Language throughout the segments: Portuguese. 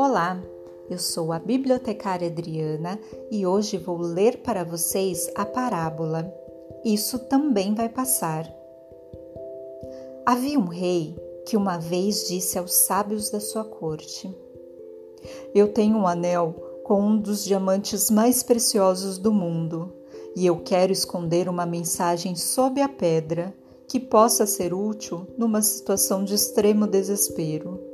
Olá, eu sou a bibliotecária Adriana e hoje vou ler para vocês a parábola. Isso também vai passar. Havia um rei que uma vez disse aos sábios da sua corte: Eu tenho um anel com um dos diamantes mais preciosos do mundo e eu quero esconder uma mensagem sob a pedra que possa ser útil numa situação de extremo desespero.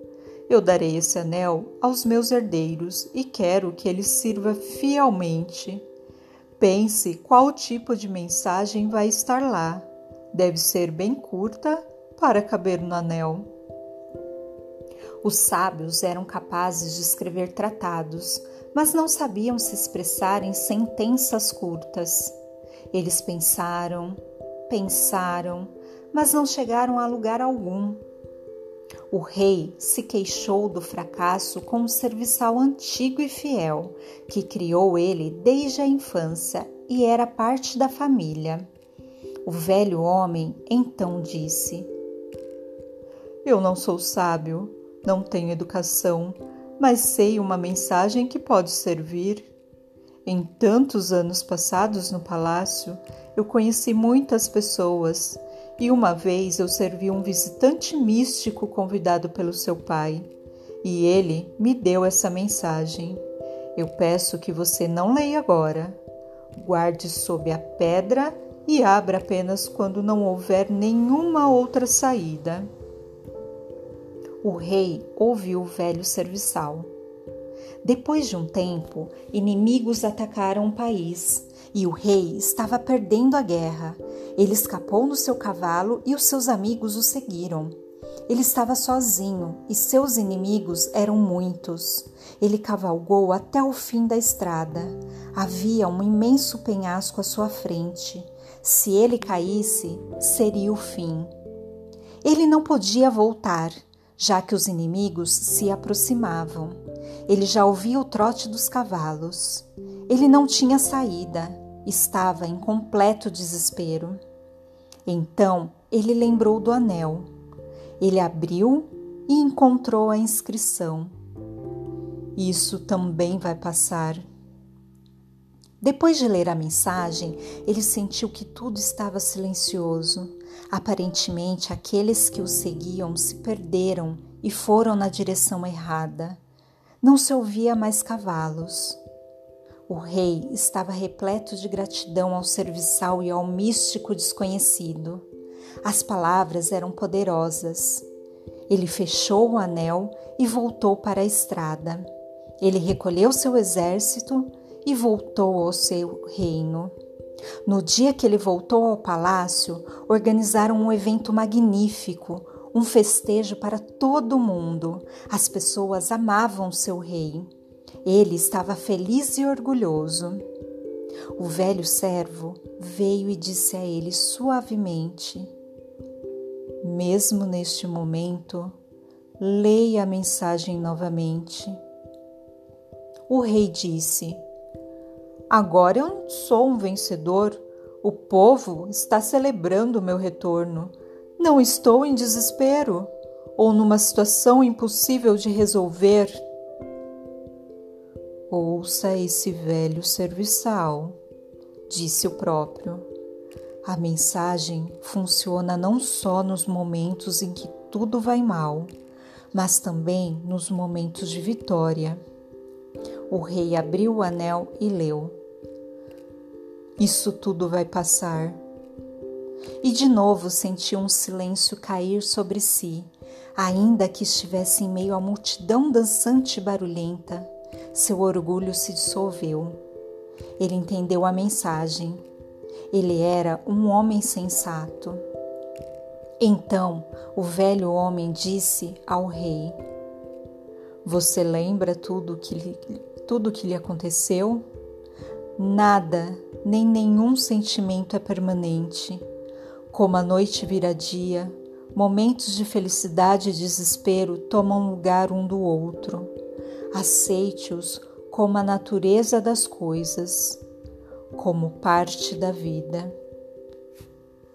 Eu darei esse anel aos meus herdeiros e quero que ele sirva fielmente. Pense qual tipo de mensagem vai estar lá. Deve ser bem curta para caber no anel. Os sábios eram capazes de escrever tratados, mas não sabiam se expressar em sentenças curtas. Eles pensaram, pensaram, mas não chegaram a lugar algum. O rei se queixou do fracasso com um serviçal antigo e fiel, que criou ele desde a infância e era parte da família. O velho homem então disse: Eu não sou sábio, não tenho educação, mas sei uma mensagem que pode servir. Em tantos anos passados no palácio, eu conheci muitas pessoas e uma vez eu servi um visitante místico convidado pelo seu pai, e ele me deu essa mensagem. Eu peço que você não leia agora. Guarde sob a pedra e abra apenas quando não houver nenhuma outra saída. O rei ouviu o velho serviçal. Depois de um tempo, inimigos atacaram o país e o rei estava perdendo a guerra. Ele escapou no seu cavalo e os seus amigos o seguiram. Ele estava sozinho e seus inimigos eram muitos. Ele cavalgou até o fim da estrada. Havia um imenso penhasco à sua frente. Se ele caísse, seria o fim. Ele não podia voltar, já que os inimigos se aproximavam. Ele já ouvia o trote dos cavalos. Ele não tinha saída estava em completo desespero. Então ele lembrou do anel. Ele abriu e encontrou a inscrição. Isso também vai passar. Depois de ler a mensagem, ele sentiu que tudo estava silencioso. Aparentemente, aqueles que o seguiam se perderam e foram na direção errada. Não se ouvia mais cavalos. O rei estava repleto de gratidão ao serviçal e ao místico desconhecido. As palavras eram poderosas. Ele fechou o anel e voltou para a estrada. Ele recolheu seu exército e voltou ao seu reino. No dia que ele voltou ao palácio, organizaram um evento magnífico, um festejo para todo o mundo. As pessoas amavam seu rei. Ele estava feliz e orgulhoso. O velho servo veio e disse a ele suavemente: Mesmo neste momento, leia a mensagem novamente. O rei disse: Agora eu sou um vencedor. O povo está celebrando o meu retorno. Não estou em desespero ou numa situação impossível de resolver. Ouça esse velho serviçal, disse o próprio. A mensagem funciona não só nos momentos em que tudo vai mal, mas também nos momentos de vitória. O rei abriu o anel e leu: Isso tudo vai passar. E de novo sentiu um silêncio cair sobre si, ainda que estivesse em meio à multidão dançante e barulhenta. Seu orgulho se dissolveu. Ele entendeu a mensagem. Ele era um homem sensato. Então o velho homem disse ao rei: Você lembra tudo que tudo que lhe aconteceu? Nada, nem nenhum sentimento é permanente. Como a noite vira dia, momentos de felicidade e desespero tomam lugar um do outro. Aceite-os como a natureza das coisas, como parte da vida.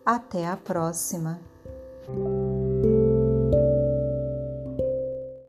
Até a próxima!